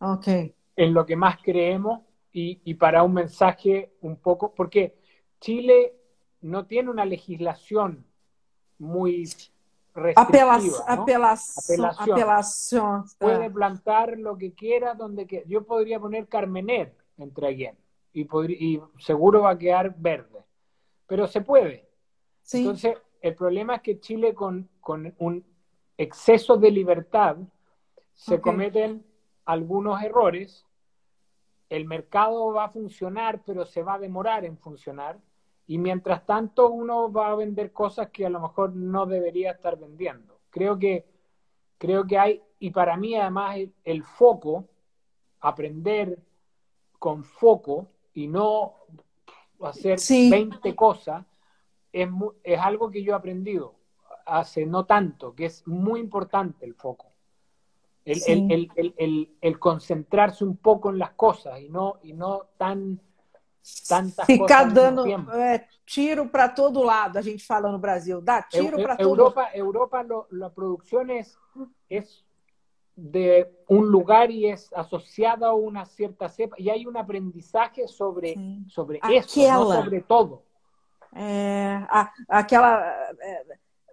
Ok, ok. en lo que más creemos y, y para un mensaje un poco, porque Chile no tiene una legislación muy Apela restrictiva, ¿no? apelação, Apelação. apelação. Puede ah, plantar lo que quiera, donde quiera. Yo podría poner Carmener en Traiguén y, y seguro va a quedar verde, pero se puede. Entonces, el problema es que Chile con, con un exceso de libertad se cometen algunos errores, el mercado va a funcionar, pero se va a demorar en funcionar, y mientras tanto uno va a vender cosas que a lo mejor no debería estar vendiendo. Creo que, creo que hay, y para mí además el, el foco, aprender con foco y no hacer Sí. 20 cosas, es, es algo que yo he aprendido hace no tanto, que es muy importante el foco. El, Sí. el- el- el- concentrarse un poco en las cosas y no, y no tan tantas cosas Ficar mismo dando é, tiro para todo lado, a gente fala no Brasil. Dá tiro para todo Europa, Europa lo- la producción es, es de un lugar y es asociada a una cierta cepa y hay un aprendizaje sobre, Sim. sobre eso, no Aquela. sobre todo. É, a- aquela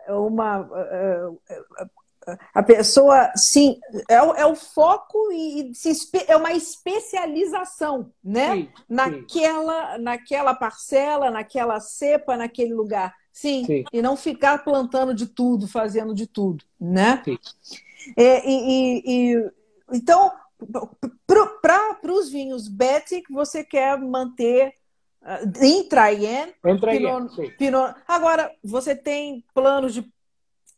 é, uma é, é, a pessoa sim é, é o foco e se é uma especialização, né? Naquela naquela parcela, naquela cepa, naquele lugar. Sim, Sim. e não ficar plantando de tudo, fazendo de tudo, né? Sim. É, e, e- e- então, para os vinhos Betic, você quer manter ah, em Trayen, entra ahí, Pinot- sí. Pinot. Agora, você tem planos de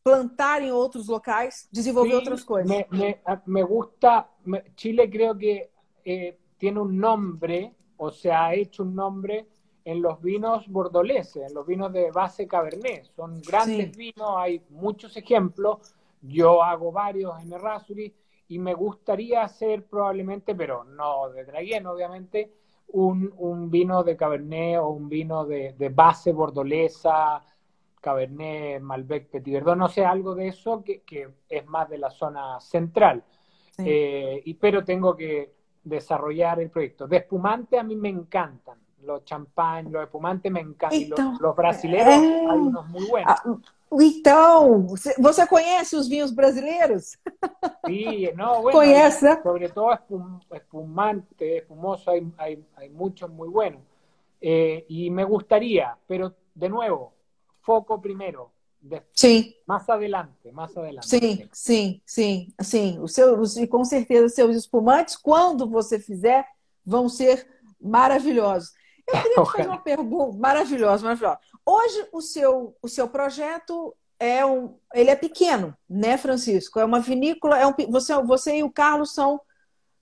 plantar em outros locais, desenvolver Sí, outras coisas? Me, me- a- me gusta, me- Chile creo que eh, tiene un nombre, o se ha hecho un nombre en los vinos bordoleses, en los vinos de base cabernet. Son grandes vinos, hay muchos ejemplos. Yo hago varios en Errázuriz y me gustaría hacer probablemente, pero no de Draguén, obviamente, un, un, vino de Cabernet o un vino de, de, base bordolesa, Cabernet, Malbec, Petit Verdot, no sé, algo de eso que, que es más de la zona central. Sí. Eh, y, pero tengo que desarrollar el proyecto. De espumante a mí me encantan. Los champán, los espumantes me encantan. Los, los brasileiros, é... hay unos muy buenos. Ah, Então, você conhece os vinhos brasileiros? Sí, no, bueno, Conhece, né? sobre todo espum, espumante, espumoso, hay, hay, hay muchos muy buenos. Eh, y me gustaría, pero de nuevo, foco primero. De, sim. Mais adelante, mais adelante. Sim, sim, sim, sim. O seu, e com certeza os seus espumantes, quando você fizer, vão ser maravilhosos. Eu queria te fazer [LAUGHS] uma pergunta maravilhosa, maravilhosa. Hoje o seu, o seu projeto é um, ele é pequeno, né, Francisco? É uma vinícola, é um, você, você e o Carlos são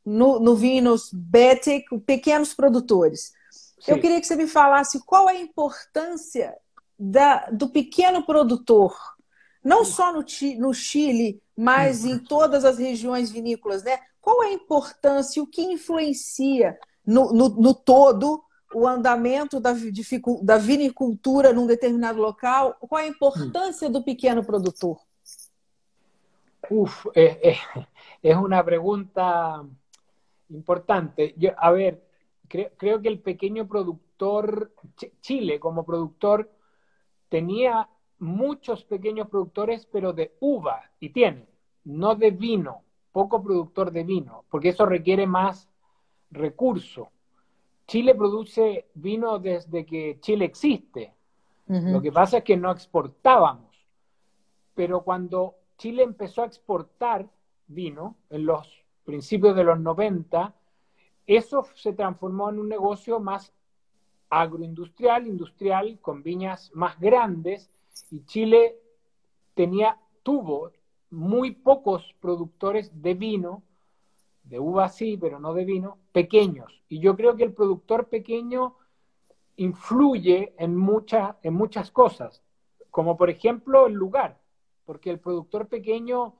no, no Vinos Betic, pequenos produtores. Sim. Eu queria que você me falasse qual é a importância da, do pequeno produtor, não só no, no Chile, mas em todas as regiões vinícolas, né? Qual é a importância, o que influencia no, no, no todo o andamento da, da vinicultura num determinado local? Qual a importância do pequeno produtor? Uf, es, es una pregunta importante. Yo, a ver, creo, creo, que el pequeño productor, Chile como productor, tenía muchos pequeños productores, pero de uva, y tiene, no de vino, poco productor de vino, porque eso requiere más recurso. Chile produce vino desde que Chile existe. Uh -huh. Lo que pasa es que no exportábamos. Pero cuando Chile empezó a exportar vino en los principios de los 90, eso se transformó en un negocio más agroindustrial, industrial, con viñas más grandes, y Chile tenía, tuvo muy pocos productores de vino de uva sí, pero no de vino, pequeños. Y yo creo que el productor pequeño influye en, mucha, en muchas cosas, como por ejemplo el lugar, porque el productor pequeño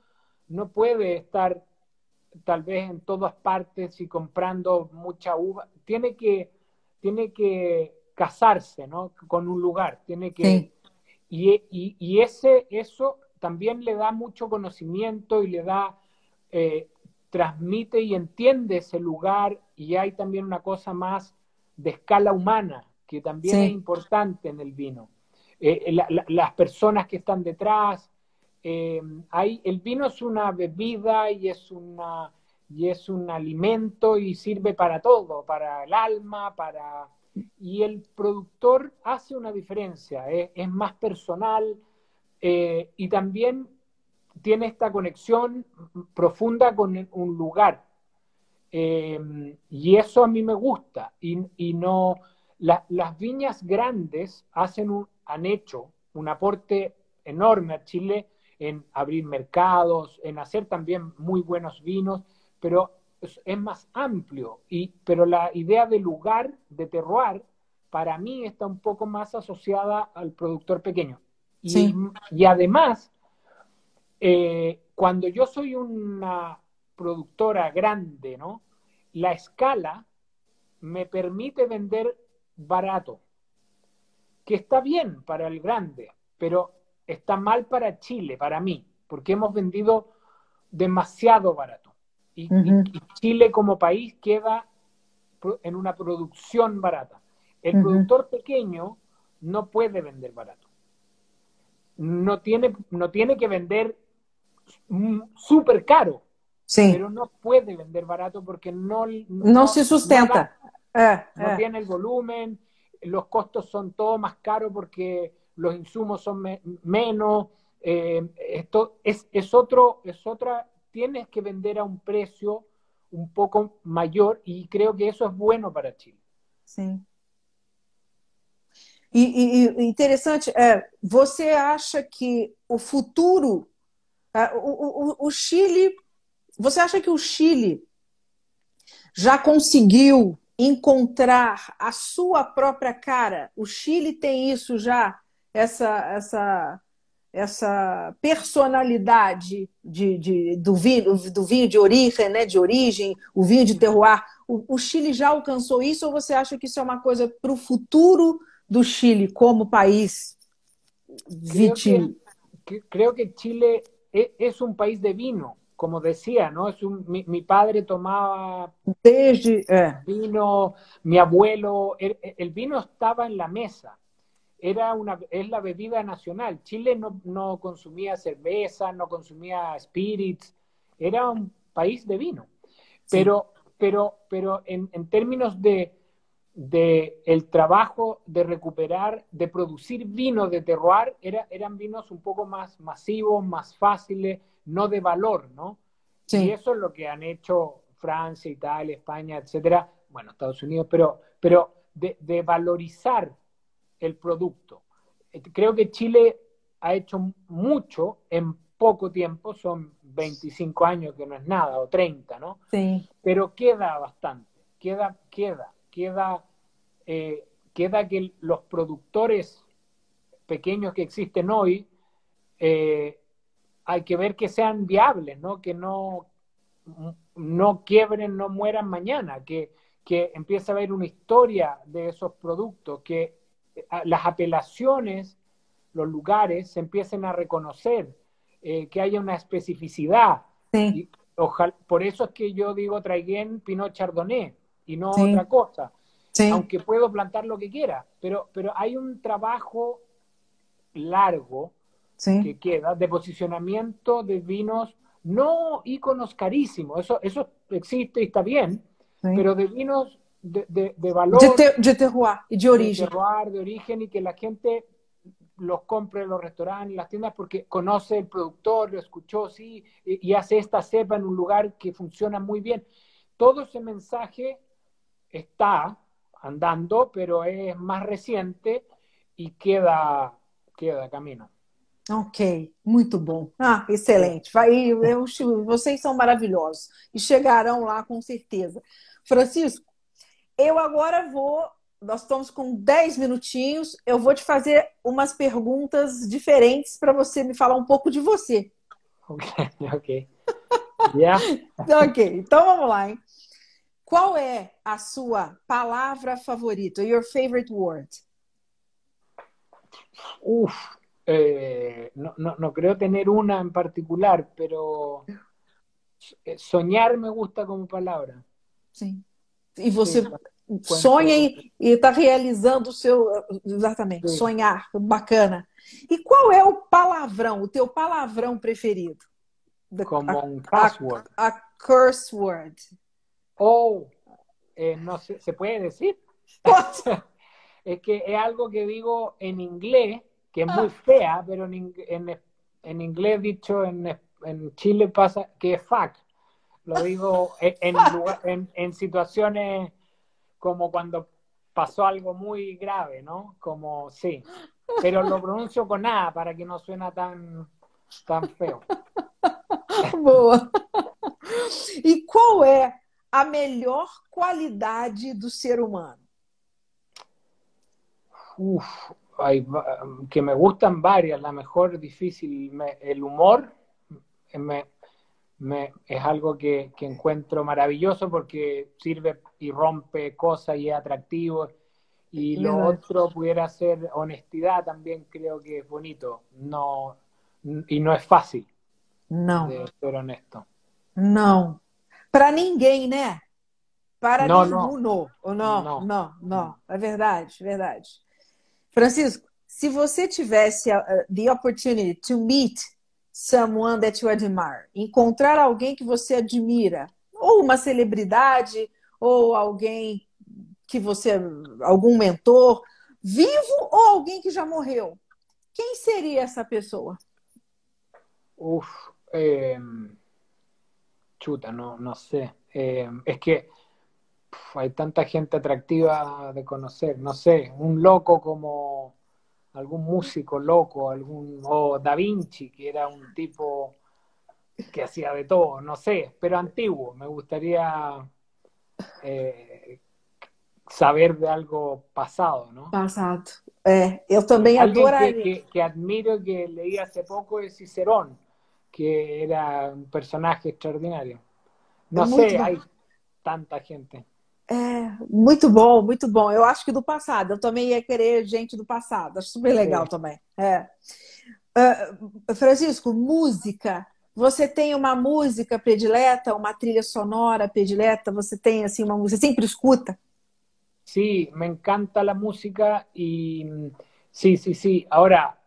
no puede estar tal vez en todas partes y comprando mucha uva, tiene que, tiene que casarse ¿no? con un lugar, tiene que... Sí. Y, y, y, ese, eso también le da mucho conocimiento y le da eh, transmite y entiende ese lugar y hay también una cosa más de escala humana que también sí. es importante en el vino. Eh, la, la, las personas que están detrás, eh, hay, el vino es una bebida y es, una, y es un alimento y sirve para todo, para el alma, para... Y el productor hace una diferencia, es, es más personal eh, y también tiene esta conexión profunda con un lugar. Eh, y eso a mí me gusta. Y, y no, la, las viñas grandes hacen un, han hecho un aporte enorme a Chile en abrir mercados, en hacer también muy buenos vinos, pero es, es más amplio. Y, pero la idea de lugar, de terroir, para mí está un poco más asociada al productor pequeño. Y, sí. y además, eh, cuando yo soy una productora grande, ¿no? La escala me permite vender barato, que está bien para el grande, pero está mal para Chile, para mí, porque hemos vendido demasiado barato. Y, uh -huh. y, y Chile como país queda en una producción barata. El uh -huh. productor pequeño no puede vender barato. No tiene, no tiene que vender súper caro, sí. pero no puede vender barato porque no, no, no se sustenta. No, eh, no eh. tiene el volumen, los costos son todo más caros porque los insumos son me menos. Eh, esto es, es, otro, es otra, tienes que vender a un precio un poco mayor y creo que eso es bueno para Chile. Sim. E, e, e interessante, é, você acha que o futuro O, o, o, Chile, você acha que o Chile já conseguiu encontrar a sua própria cara? O Chile tem isso já, essa, essa, essa personalidade de, de, do, vinho, do vinho de origem, né, de origem, o vinho de terroir. O, o Chile já alcançou isso ou você acha que isso é uma coisa para o futuro do Chile como país vitícola? Creo que Chile es un país de vino. como decía, ¿no? Es un, mi, mi, padre tomaba Desde, eh. vino, mi abuelo, el, el, vino estaba en la mesa. Era una, es la bebida nacional. Chile no, no consumía cerveza, no consumía spirits, era un país de vino. Pero, sí. pero, pero en, en términos de, de, el trabajo de recuperar, de producir vino de terroir, era, eran vinos un poco más masivos, más fáciles, no de valor, ¿no? Sí. Y eso es lo que han hecho Francia, Italia, España, etcétera, bueno, Estados Unidos, pero, pero de, de valorizar el producto. Creo que Chile ha hecho mucho en poco tiempo, son 25 años que no es nada, o 30, ¿no? Sí. Pero queda bastante, queda, queda, queda, eh, queda que los productores pequeños que existen hoy eh, hay que ver que sean viables, ¿no? Que no, no quiebren, no mueran mañana, que, que empiece a haber una historia de esos productos, que eh, las apelaciones, los lugares se empiecen a reconocer, eh, que haya una especificidad. Sí. Y, ojalá, por eso es que yo digo traiguen Pinot Chardonnay y no sí. otra cosa. Sí. Aunque puedo plantar lo que quiera, pero, pero hay un trabajo largo sí. que queda de posicionamiento de vinos, no íconos carísimos, eso, eso existe y está bien, pero de vinos de, de, de valor. De, te, de terroir y de origen. De terroir, de origen y que la gente los compre en los restaurantes, en las tiendas, porque conoce el productor, lo escuchó, sí, y, y hace esta cepa en un lugar que funciona muy bien. Todo ese mensaje está andando, pero es más reciente y queda, queda camino. Ok, muito bom. Ah, excelente. Vai, eu, vocês são maravilhosos e chegarão lá com certeza. Francisco, eu agora vou. Nós estamos com 10 minutinhos. Eu vou te fazer umas perguntas diferentes para você me falar um pouco de você. Ok, [LAUGHS] ok. Yeah. [LAUGHS] ok, então vamos lá, hein? Qual é a sua palavra favorita? Your favorite word? Uf, eh, no, no, no, creo tener una en particular, pero soñar me gusta como palabra. Sim. E você Sim. sonha e está realizando o seu. Exatamente, Sim. sonhar, bacana. E qual é o palavrão, o teu palavrão preferido? Como a, um password. A, a curse word. Oh, eh, no sé, ¿se puede decir? [LAUGHS] es que es algo que digo en inglés que es muy fea, pero en, en, en inglés dicho en, en, Chile pasa que es fuck. Lo digo en, [LAUGHS] en, en, situaciones como cuando pasó algo muy grave, ¿no? Como sí. Pero lo pronuncio con A para que no suena tan, tan feo. Boa. E qual é a melhor qualidade do ser humano? Uf, hay, que me gustan varias, la mejor difícil, me, el humor me, me, es algo que, que, encuentro maravilloso porque sirve y rompe cosas y es atractivo. Y lo no. otro pudiera ser honestidad, también creo que es bonito. No, y no es fácil no. de ser honesto. Não. Para ninguém, né? Para não, nenhum. Não. Não, não, não, não. É verdade, verdade. Francisco, se você tivesse uh, the opportunity to meet someone that you admire, encontrar alguém que você admira, ou uma celebridade, ou alguém que você, algum mentor, vivo ou alguém que já morreu, quem seria essa pessoa? Uf, eh, chuta, no, no sé. Eh, es que hay tanta gente atractiva de conocer, no sé, un loco como algún músico loco, algún o Da Vinci, que era un tipo que hacía de todo, no sé, pero antiguo, me gustaría eh, saber de algo pasado, ¿no? É, eu também Alguien adoraria. que, que, que admiro que leí hace poco es Cicerón, que era un personaje extraordinario. No Muy sé, bueno. hay tanta gente. É, muito bom, muito bom. Eu acho que do passado. Eu também ia querer gente do passado. Acho super legal É. também. É. Ah, Francisco, música. Você tem uma música predileta, uma trilha sonora predileta? Você tem assim uma música? Você sempre escuta? Sí, me encanta la música y mm, sí, sí, sí. Ahora, he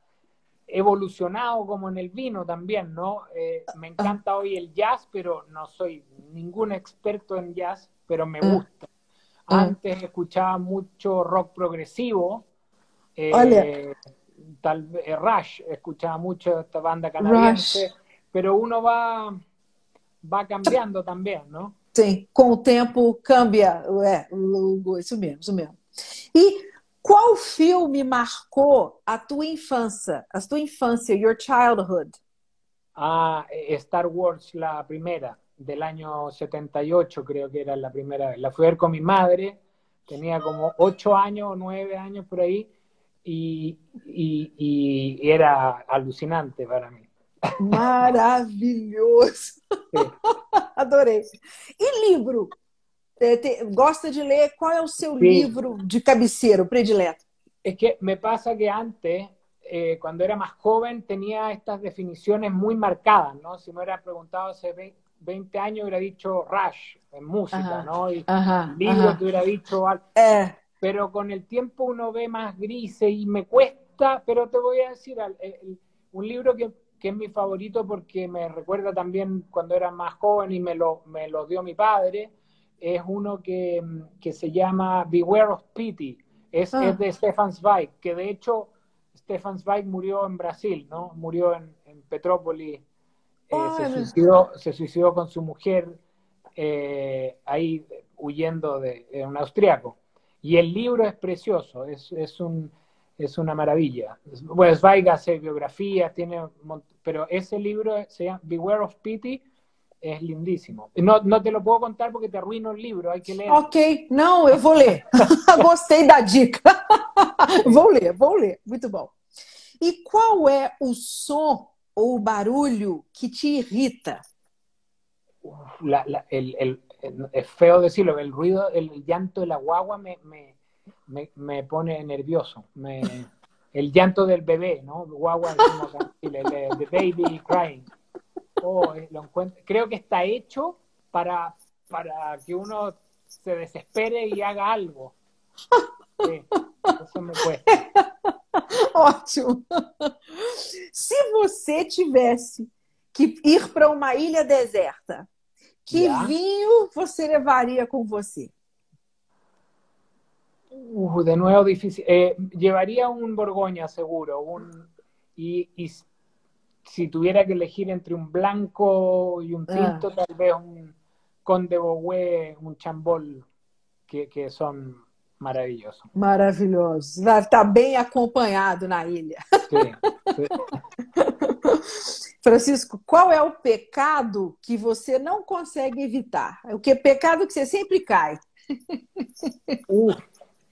evolucionado como en el vino también, ¿no? Eh, me encanta hoy el jazz, pero no soy ningún experto en jazz, pero me Ah. gusta. Antes escuchaba mucho rock progresivo. eh, tal eh, Rush, escuchaba mucho esta banda canadiense, Rush. pero uno va, va cambiando también, ¿no? Sim, com o tempo cambia. É, o- isso mesmo, isso mesmo. E qual filme marcou a tua infância? A tua infância, your childhood? Ah, Star Wars, la primera, del año 78, creo que era la primera vez. La fui a ver con mi madre, tenía como ocho años o nueve años por ahí, y, y- y era alucinante para mí. Maravilhoso! [LAUGHS] Adorei. E livro? É, te- Gosta de ler? Qual é o seu Sim. livro de cabeceiro predileto? Es que me pasa que antes, eh, cuando era más joven, tenía estas definiciones muy marcadas, ¿no? Si me hubiera preguntado hace ve- 20 años, hubiera dicho Rush en música, Ajá. ¿no? Y Aham, libro te hubiera dicho algo. É, pero con el tiempo uno ve más grises y me cuesta, pero te voy a decir, un libro que, que es mi favorito porque me recuerda también cuando era más joven y me lo, me lo dio mi padre, es uno que, que se llama Beware of Pity, es, Ah. es de Stefan Zweig, que de hecho Stefan Zweig murió en Brasil, ¿no? Murió en, en Petrópolis, eh, se, suicidó, se suicidó con su mujer eh, ahí huyendo de, de un austriaco. Y el libro es precioso, es, es, un, es una maravilla. Bueno, Zweig hace biografías, tiene, pero ese libro se llama Beware of Pity, es lindísimo. No, no te lo puedo contar porque te arruino el libro, hay que leerlo. ok. Não, eu vou ler. [LAUGHS] Gostei da dica. vou ler, vou ler. Muito bom. E qual é o som ou barulho que te irrita? La- la- el, el- el- es feo decirlo, el ruido, el llanto de la guagua me, me, me, me pone nervioso. Me, el llanto del bebé, ¿no? Guagua, decimos el de- the baby crying. Oh, lo encuentro- creo que está hecho para, para que uno se desespere y haga algo. Sí, eso me cuesta. [LAUGHS] Ótimo. Se você tivesse que ir para uma ilha deserta, que Já. vinho você levaria com você? Uh, de nuevo difícil. Eh, llevaría un Borgoña seguro. Un, y, si tuviera que elegir entre un blanco y un Ah. tinto, tal vez un Conde Bogué, un Chambol, que, que son maravillosos. Maravilhoso. Vai estar bem acompanhado na ilha. [LAUGHS] Francisco, qual é o pecado que você não consegue evitar? O que pecado que você sempre cai? [LAUGHS] Uh,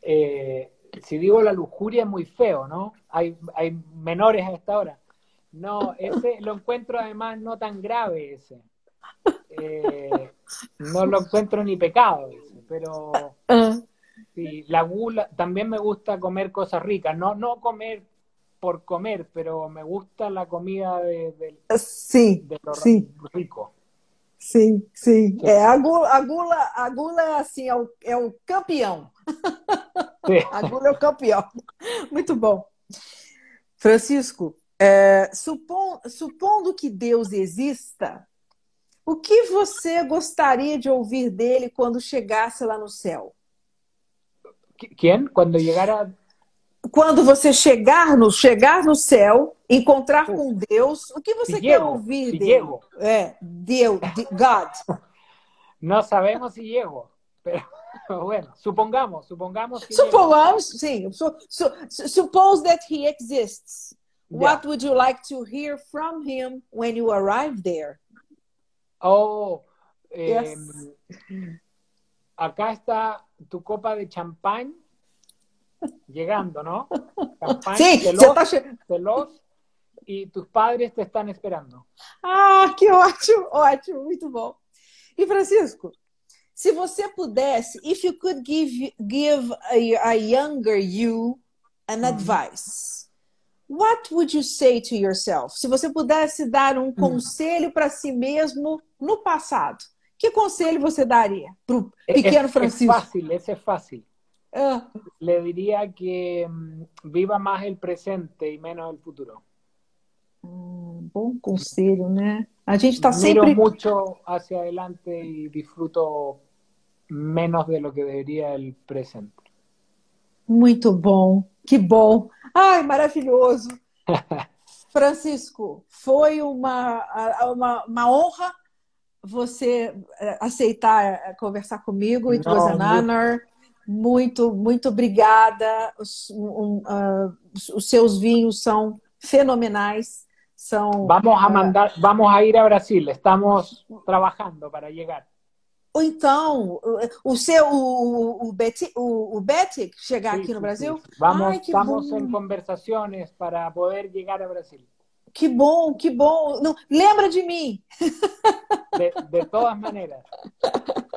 eh, si digo la lujuria es muy feo, ¿no? Hay, hay menores a esta hora. No, ese lo encuentro además no tan grave ese. Eh, no lo encuentro ni pecado ese, pero sí, la gula, también me gusta comer cosas ricas, no, no comer por comer, pero me gusta la comida de, de- lo sim, rico. sim, sim. É, a gula, a gula, a gula assim, é o, é o campeão. Sí. A gula é o campeão. Muito bom. Francisco, é, supon- supondo que Deus exista, o que você gostaria de ouvir dele quando chegasse lá no céu? Qui- ¿Quién? Cuando llegara Quando você chegar no, chegar no céu, encontrar com Deus, o que você Se quer llego, ouvir se dele? llego. É, Deus, de- God. [LAUGHS] No sabemos si llego, pero [LAUGHS] bueno, supongamos, supongamos que llego. Supongamos, sim, su, su- suppose that he exists. What would you like to hear from him when you arrive there? Oh, Yes. acá está tu copa de champán llegando, ¿no? [LAUGHS] Champán, sí, veloz, veloz, e tus padres te estão esperando. Ah, que ótimo, ótimo, muito bom. E Francisco, se você pudesse, if you could give give a, a younger you an uhum. advice, what would you say to yourself? Se você pudesse dar um uhum. conselho para si mesmo no passado, que conselho você daria para o pequeno Francisco? É fácil, esse é fácil. Uh. Le diría que um, viva más el presente y menos el futuro. Um bom conselho, né? A gente está sempre. Miro mucho hacia adelante y disfruto menos de lo que debería el presente. Muito bom, que bom. Ai, maravilhoso. [LAUGHS] Francisco, foi uma, uma, uma honra você eh, aceitar eh, conversar comigo. It was an honor. Muito, muito obrigada. Os, um, uh, os seus vinhos são fenomenais. São, vamos a mandar, vamos a ir a Brasil. Estamos trabalhando para chegar. Ou então, o seu, o, o, Betty, o, o Betty chegar aqui no Brasil? Sim. Vamos, Ai, estamos bom. em conversações para poder chegar a Brasil. Que bom, que bom. Não, lembra de mim. De, de todas maneiras.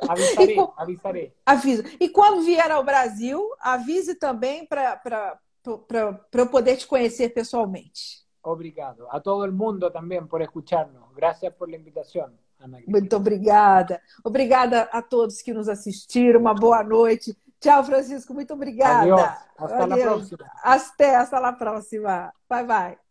Avisarei, e, avisarei. Avisa. E quando vier ao Brasil, avise também para eu poder te conhecer pessoalmente. Obrigado. A todo mundo também por escutarnos. Graças por a invitação. Muito obrigada. Obrigada a todos que nos assistiram. Uma boa noite. Tchau, Francisco. Muito obrigada. Adiós. Hasta Adeus. la próxima. Até, hasta la próxima. Bye, bye.